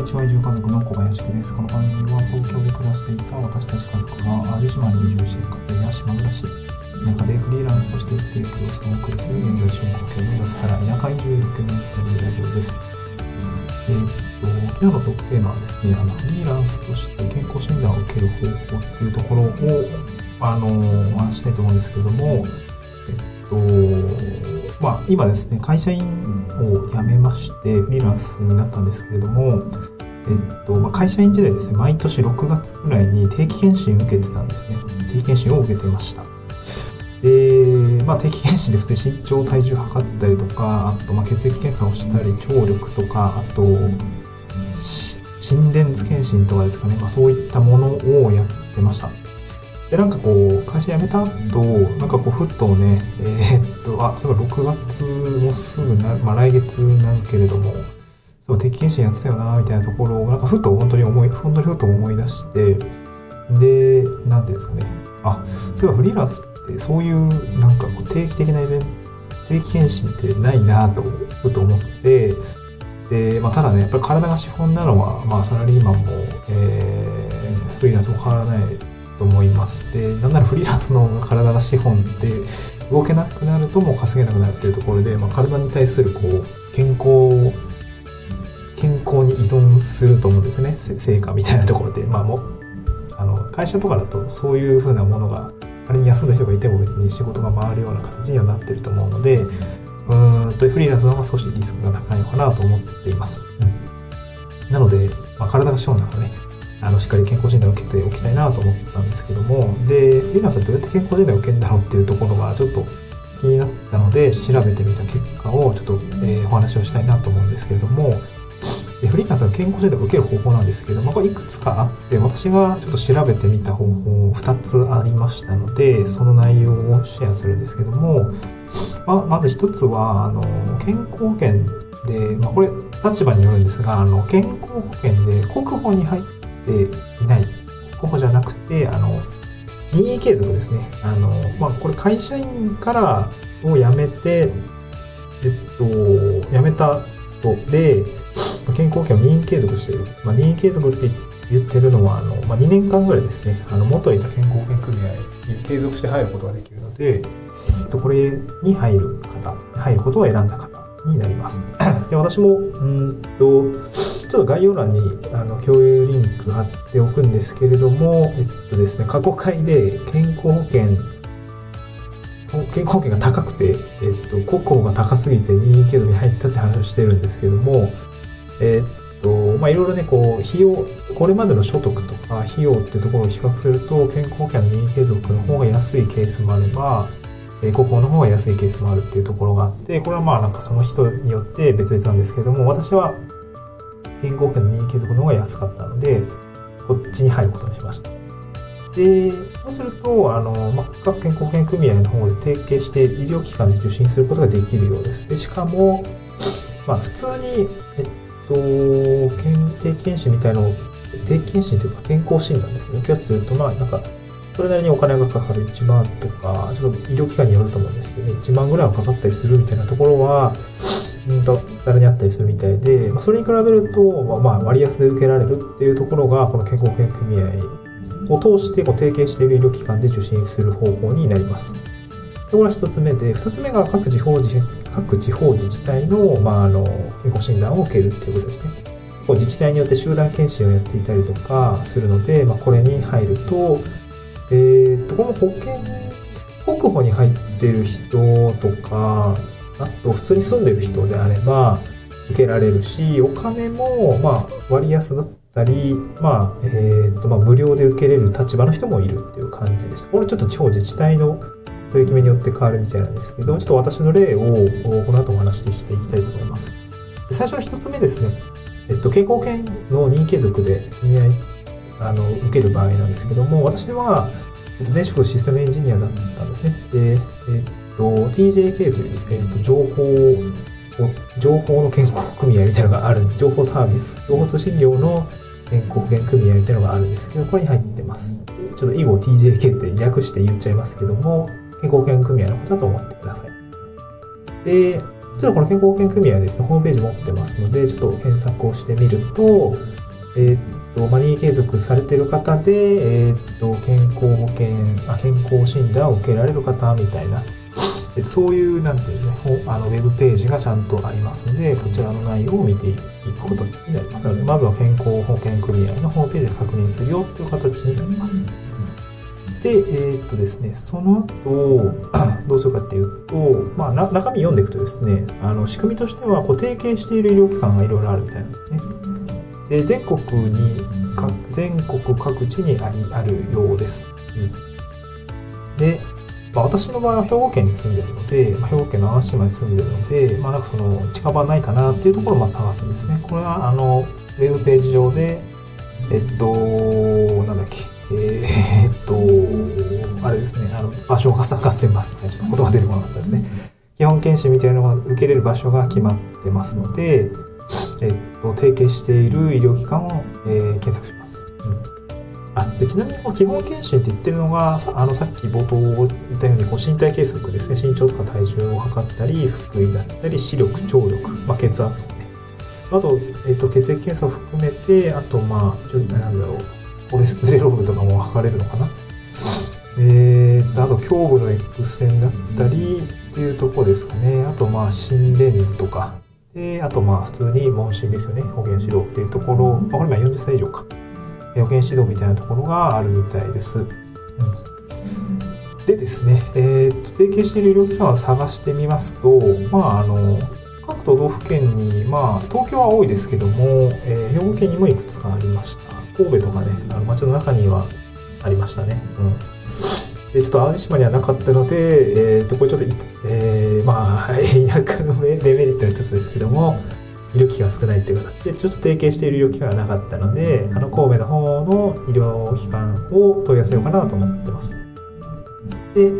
にちは移住家族の小林です。この番組は東京で暮らしていた私たち家族が淡路島に移住している方や島暮らし、田舎でフリーランスとして生きていく様子をお送りする現在進行形の脱サラ田舎移住ドキュメンタリーラジオです。えー、っと、今日のトークテーマはですね、あのフリーランスとして健康診断を受ける方法っていうところを、あの、お話したいと思うんですけども、えっと、まあ、今ですね、会社員を辞めまして、フリーランスになったんですけれども、えっと、まあ、会社員時代ですね、毎年6月ぐらいに定期検診受けてたんですね。定期検診を受けてました。で、まあ、定期検診で普通に身長、体重測ったりとか、あと、まあ、血液検査をしたり、聴力とか、あと、心電図検診とかですかね、まあ、そういったものをやってました。で、なんかこう、会社辞めた後、なんかこう、ふっとね、えー、っと、あ、そういえば6月もすぐな、まあ来月なるけれども、そう、定期検診やってたよな、みたいなところを、なんかふっと本当に思い、本当にふっと思い出して、で、なんていうんですかね。あ、そういえばフリーランスってそういう、なんかこう、定期的なイベント、定期検診ってないなと、ふっと思って、で、まあ、ただね、やっぱり体が資本なのは、まあ、サラリーマンも、えー、フリーランスも変わらないと思います。で、なんならフリーランスの方が体が資本で動けなくなるともう稼げなくなるっていうところで、まあ、体に対するこう健康、健康に依存すると思うんですね。成果みたいなところで。まあもう、あの、会社とかだとそういうふうなものが、仮に休んだ人がいても別に仕事が回るような形にはなってると思うので、うんとフリーランスの方が少しリスクが高いのかなと思っています。うん、なので、まあ、体が資本だからね、あの、しっかり健康診断を受けておきたいなと思ったんですけども、で、フリーランスはどうやって健康診断を受けるんだろうっていうところがちょっと気になったので、調べてみた結果をちょっと、えー、お話をしたいなと思うんですけれども、でフリーランスの健康診断を受ける方法なんですけど、まあ、これいくつかあって、私がちょっと調べてみた方法2つありましたので、その内容をシェアするんですけども、ま、まず1つは、あの、健康保険で、まあ、これ立場によるんですが、あの、健康保険で国保に入ってていない候補じゃなくて、あの、任意継続ですね。あの、まあ、これ会社員からを辞めて、えっと、辞めた人で、健康保険を任意継続している。まあ、任意継続って言ってるのは、あの、まあ、2年間ぐらいですね、あの、元いた健康保険組合に継続して入ることができるので、えっと、これに入る方、入ることを選んだ方になります。で、私も、うんと、ちょっと概要欄にあの共有リンク貼っておくんですけれども、えっとですね、過去回で健康保険、健康保険が高くて、えっと、国庫が高すぎて任意継続に入ったって話をしてるんですけども、えっと、まあ、いろいろね、こう、費用、これまでの所得とか費用っていうところを比較すると、健康保険の任意継続の方が安いケースもあれば、え国保の方が安いケースもあるっていうところがあって、これはまあなんかその人によって別々なんですけれども、私は健康保険の任意継続の方が安かったので、こっちに入ることにしました。で、そうすると、あの、ま、各健康保険組合の方で提携して医療機関で受診することができるようです。で、しかも、まあ、普通に、えっと、定期検診みたいのを、定期検診というか健康診断ですね、受けようとすると、まあ、なんか、それなりにお金がかかる1万とか、ちょっと医療機関によると思うんですけどね、1万ぐらいはかかったりするみたいなところは、と、ざらにあったりするみたいで、まあ、それに比べると、まあ、割安で受けられるっていうところが、この健康保険組合を通してこう提携している医療機関で受診する方法になります。でこれは一つ目で、二つ目が各地方自各地方自治体の,、まあ、あの健康診断を受けるっていうことですね。こう自治体によって集団検診をやっていたりとかするので、まあ、これに入ると、えー、っと、この保険、国保に入っている人とか、あと普通に住んでる人であれば受けられるし、お金もまあ割安だったり、まあ、えっ、ー、と、まあ無料で受けれる立場の人もいるっていう感じです。これちょっと地方自治体の取り決めによって変わるみたいなんですけど、ちょっと私の例をこの後お話ししていきたいと思います。最初の一つ目ですね。えっと、健康保険の任意継続で組合、あの、受ける場合なんですけども、私は、前職システムエンジニアだったんですね。で、えっと、TJK という、えっと、情報、情報の健康組合みたいなのがある、情報サービス、情報通信業の健康保険組合みたいなのがあるんですけど、これに入ってます。ちょっと以後 TJK って略して言っちゃいますけども、健康保険組合のことだと思ってください。で、ちょっとこの健康保険組合ですね、ホームページ持ってますので、ちょっと検索をしてみると、えー、っと、まあ、任意継続されてる方で、えー、と、健康保険、あ、健康診断を受けられる方みたいな、そういう、なんていうね、あの、ウェブページがちゃんとありますので、こちらの内容を見ていくことになります。なので、まずは健康保険組合のホームページで確認するよという形になります。で、えー、っとですね、その後、どうするかっていうと、まあ、中身読んでいくとですね、あの仕組みとしてはこう提携している医療機関がいろいろあるみたいなんですね。で全国に全国各地にありあるようです。うん、で、まあ、私の場合は兵庫県に住んでるので、まあ、兵庫県の淡路島に住んでるので、まあ、なんかその近場ないかなっていうところをまあ探すんですね。これはあのウェブページ上で、えっと、なんだっけ、えー、っと、あれですね、あの場所が探せますね。ちょっと言葉出てこなかったですね。基本検診みたいなのが受けれる場所が決まってますので、えっと、提携している医療機関を、えー、検索します。ちなみにこの基本検診って言ってるのがあのさっき冒頭言ったようにこう身体計測ですね。身長とか体重を測ったり腹囲だったり視力聴力、まあ、血圧とかね。あと,、えっと血液検査を含めてあとまあなんだろう。コレステロールとかも測れるのかな。えー、とあと胸部の X 線だったりっていうとこですかね。あとまあ心電図とか。で、あとまあ普通に問診ですよね。保健指導っていうところ、まあ、これ今40歳以上か。保健指導みたいなところがあるみたいです。うん、でですね、えー、と提携している医療機関を探してみますと、まああの、各都道府県に、まあ東京は多いですけども、えー、兵庫県にもいくつかありました。神戸とかね、あの街の中にはありましたね。うんで、ちょっと淡路島にはなかったので、えっ、ー、と、これちょっと、えー、まあ、田舎のデメリットの一つですけども、医療機関が少ないっていう形で、ちょっと提携している医療機関がなかったので、あの、神戸の方の医療機関を問い合わせようかなと思ってます。で、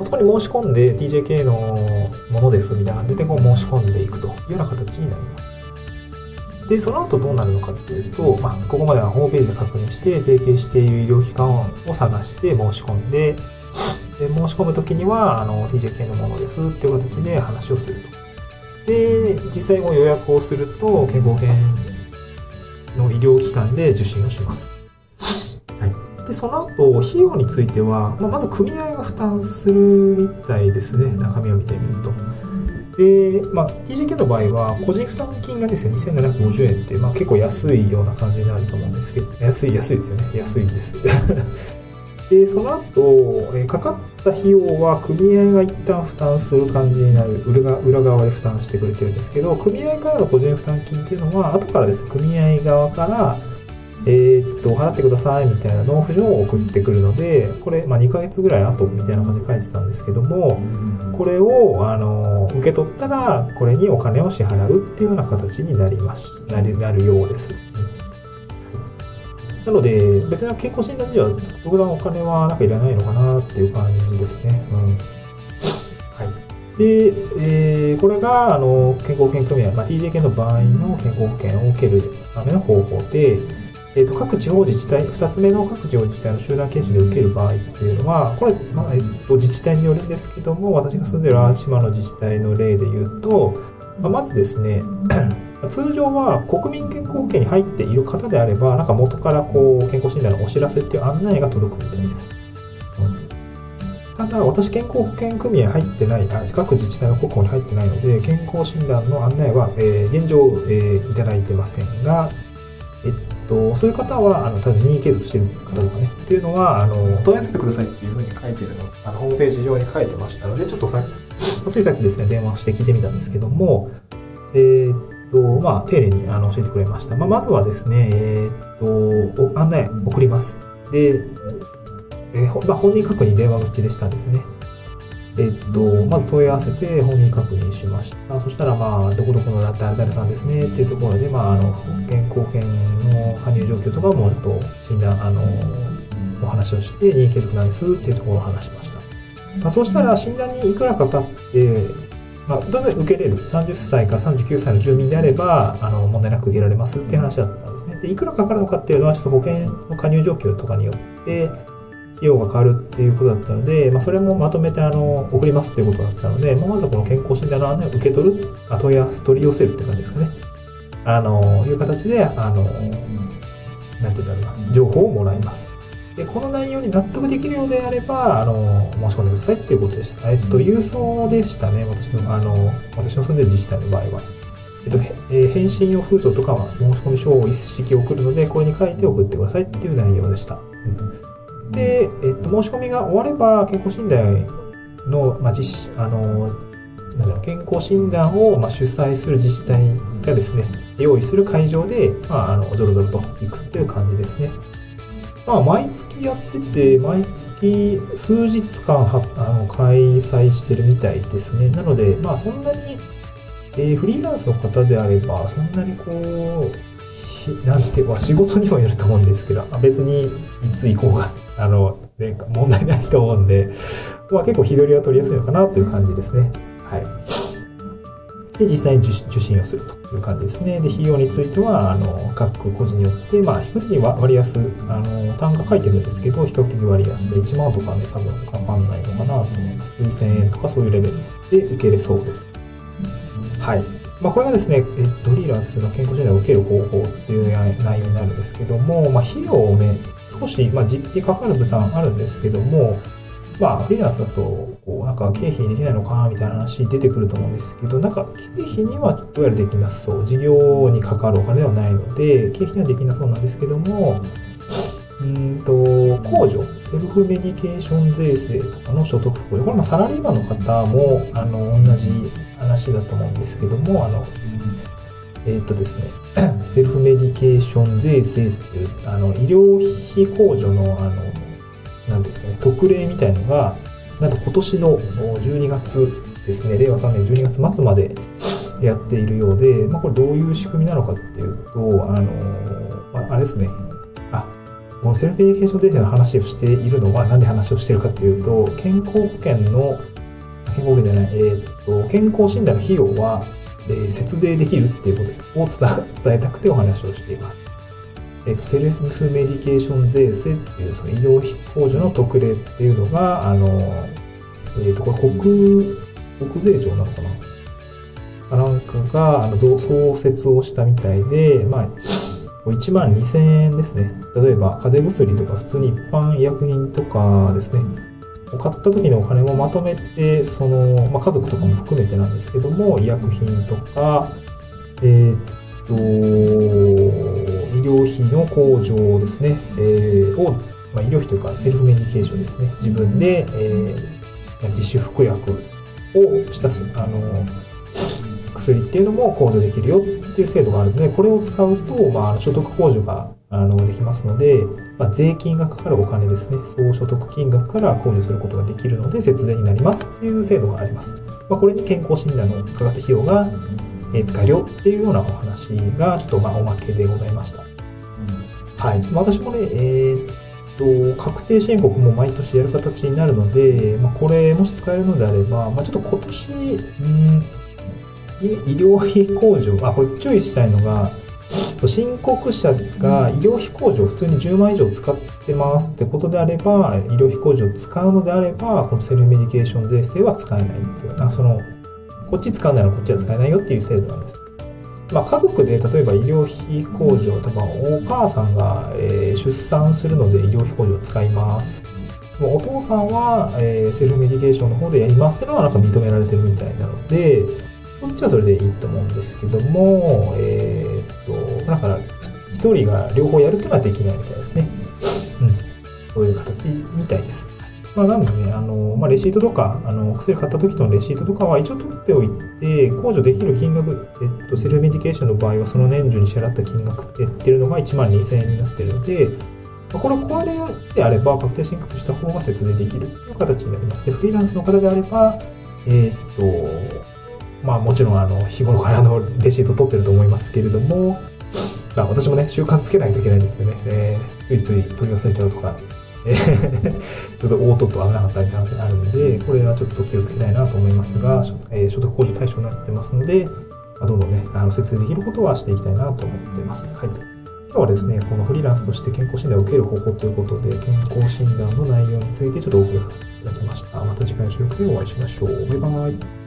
そこに申し込んで TJK のものですみたいな感じでこう申し込んでいくというような形になります。で、その後どうなるのかっていうと、まあ、ここまではホームページで確認して、提携している医療機関を探して申し込んで、で申し込むときには、あの、TJK のものですっていう形で話をすると。で、実際も予約をすると、健康保険の医療機関で受診をします。はい。で、その後、費用については、まあ、まず組合が負担するみたいですね。中身を見てみると。で、まあ、TJK の場合は、個人負担金がですね、2750円って、まあ、結構安いような感じになると思うんですけど、安い、安いですよね。安いです。で、その後、えかかった費用は組合が一旦負担する感じになる裏側で負担してくれてるんですけど、組合からの個人負担金っていうのは、後からですね、組合側から、えー、っと、払ってくださいみたいな納付状を送ってくるので、これ、まあ、2ヶ月ぐらい後みたいな感じで書いてたんですけども、これを、あの、受け取ったら、これにお金を支払うっていうような形になります、なるようです。なので、別に健康診断時は、特段お金はなんかいらないのかなっていう感じですね。うん。はい。で、えー、これが、あの、健康保険組合、まあ、TJK の場合の健康保険を受けるための方法で、えーと、各地方自治体、2つ目の各地方自治体の集団検診で受ける場合っていうのは、これ、まあえーと、自治体によるんですけども、私が住んでる淡島の自治体の例で言うと、まあ、まずですね、通常は国民健康保険に入っている方であれば、なんか元からこう健康診断のお知らせっていう案内が届くみたいです。ただ、私、健康保険組合入ってない、各自治体の国保に入ってないので、健康診断の案内は、えー、現状、えー、いただいてませんが、えっと、そういう方は、あの、多分任意継続してる方とかね、っていうのは、あの、問い合わせてくださいっていうふうに書いてるの、あの、ホームページ上に書いてましたので、ちょっとさついさっきですね、電話して聞いてみたんですけども、えー、と、まあ、丁寧にあの教えてくれました。まあ、まずはですね、えー、っと、案内送ります。で、えー、まあ、本人確認電話口でしたんですね。えっと、まず問い合わせて本人確認しました。そしたら、まあ、どこどこのだって誰々さんですねっていうところで、まあ、あの、健康保険の加入状況とかも、ちょっと診断、あの、お話をして、任意継続なんですっていうところを話しました。まあ、そうしたら、診断にいくらかかって、まあ、当然受けれる。30歳から39歳の住民であれば、あの、問題なく受けられますっていう話だったんですね。で、いくらかかるのかっていうのは、ちょっと保険の加入状況とかによって、費用が変わるっていうことだったので、まあ、それもまとめてあの送りますっていうことだったので、まあ、まずはこの健康診断の案内を受け取る、あ問い合わせ、取り寄せるって感じですかね。あの、いう形で、あの、なんて言うんだろうな、情報をもらいます。で、この内容に納得できるようであれば、あの、申し込んでくださいっていうことでした。えっと、郵送でしたね。私の、あの、私の住んでる自治体の場合は。えっと、えー、返信用封筒とかは申し込み書を一式送るので、これに書いて送ってくださいっていう内容でした。うん、で、えっと、申し込みが終われば、健康診断の、まあ、実施、あの、なんだろう、健康診断を、まあ、主催する自治体がですね、用意する会場で、まあ、あの、ぞろぞろと行くっていう感じですね。まあ、毎月やってて、毎月数日間はあの開催してるみたいですね。なので、まあ、そんなに、えー、フリーランスの方であれば、そんなにこう、なんていうか、仕事にもよると思うんですけど、別にいつ行こうが、あの、ね、問題ないと思うんで、まあ、結構日取りは取りやすいのかなという感じですね。はい。で、実際に受診をするという感じですね。で、費用については、あの、各個人によって、まあ、比較的割安、あの、単価書いてるんですけど、比較的割安で、1万とかね、多分かかんないのかなと思います。数千円とかそういうレベルで受けれそうです。はい。まあ、これがですね、えドリーランスの健康診断を受ける方法っていう内容になるんですけども、まあ、費用をね、少し、まあ、実費かかる負担あるんですけども、まあ、フリーランスだと、こう、なんか経費できないのかみたいな話出てくると思うんですけど、なんか経費にはどうやらできなそう。事業にかかるお金ではないので、経費にはできなそうなんですけども、うんと、控除、セルフメディケーション税制とかの所得控除。これ、まサラリーマンの方も、あの、同じ話だと思うんですけども、あの、えっ、とですね、セルフメディケーション税制っていう、あの、医療費控除の、あの、なんですかね、特例みたいのが、なんと今年の12月ですね、令和3年12月末までやっているようで、まあ、これどういう仕組みなのかっていうと、あの、まあ、あれですね、あ、このセルフメディケーション税制の話をしているのは、なんで話をしているかっていうと、健康保険の、健康保険じゃない、えー、っと、健康診断の費用は、えー、節税できるっていうことです。を伝えたくてお話をしています。えーと、セルフメディケーション税制っていうその医療費控除の特例っていうのが、あの、え、ー、と、これ国、国税庁なのかな？なんかが、あの、創設をしたみたいで、まあ、1万2000円ですね。例えば、風邪薬とか普通に一般医薬品とかですね、買った時のお金もまとめて、その、まあ、家族とかも含めてなんですけども、医薬品とか、えー、と、医療費の控除ですね、えー、を、まあ、医療費というかセルフメディケーションですね、自分で、えー、自主服薬をしたす、あの、薬っていうのも控除できるよっていう制度があるので、これを使うと、まあ、所得控除があのできますので、まあ、税金がかかるお金ですね、総所得金額から控除することができるので、節税になりますっていう制度があります。まあ、これに健康診断のかかった費用が使えるよっていうようなお話が、ちょっとまあおまけでございました。うん、はい。私もね、えー、っと、確定申告も毎年やる形になるので、まあ、これもし使えるのであれば、まあ、ちょっと今年、うん、医療費控除、あ、これ注意したいのが、そう申告者が医療費控除を普通に10万以上使ってますってことであれば、医療費控除を使うのであれば、このセルフメディケーション税制は使えないっていう、あそのこっち使うならこっちは使えないよっていう制度なんです。まあ、家族で例えば医療費控除、とかお母さんが、えー、出産するので医療費控除を使います。お父さんは、えー、セルフメディケーションの方でやりますっていうのはなんか認められてるみたいなので、そっちはそれでいいと思うんですけども、えー、っと、だから、一人が両方やるっていうのはできないみたいですね。うん。そういう形みたいです。まあ、なのでね、あの、まあ、レシートとか、あの、薬買った時のレシートとかは一応取っておいて、控除できる金額、えっと、セルフメディケーションの場合はその年中に支払った金額って言ってるのが1万2000円になってるので、まあ、これを超えるようであれば、確定申告した方が節税できるという形になります。で、フリーランスの方であれば、えー、っと、まあもちろんあの日頃からのレシート取ってると思いますけれども、まあ、私もね、習慣つけないといけないんですけどね、えー、ついつい取り忘れちゃうとかえ ちょっと大とっと危なかったりなあるので、これはちょっと気をつけたいなと思いますが、えー、所得控除対象になってますので、まあ、どんどんね、あの節税できることはしていきたいなと思っています。はい。今日はですね、このフリーランスとして健康診断を受ける方法ということで、健康診断の内容についてちょっとお送りさせていただきました。また次回の収録でお会いしましょう。バイバイ。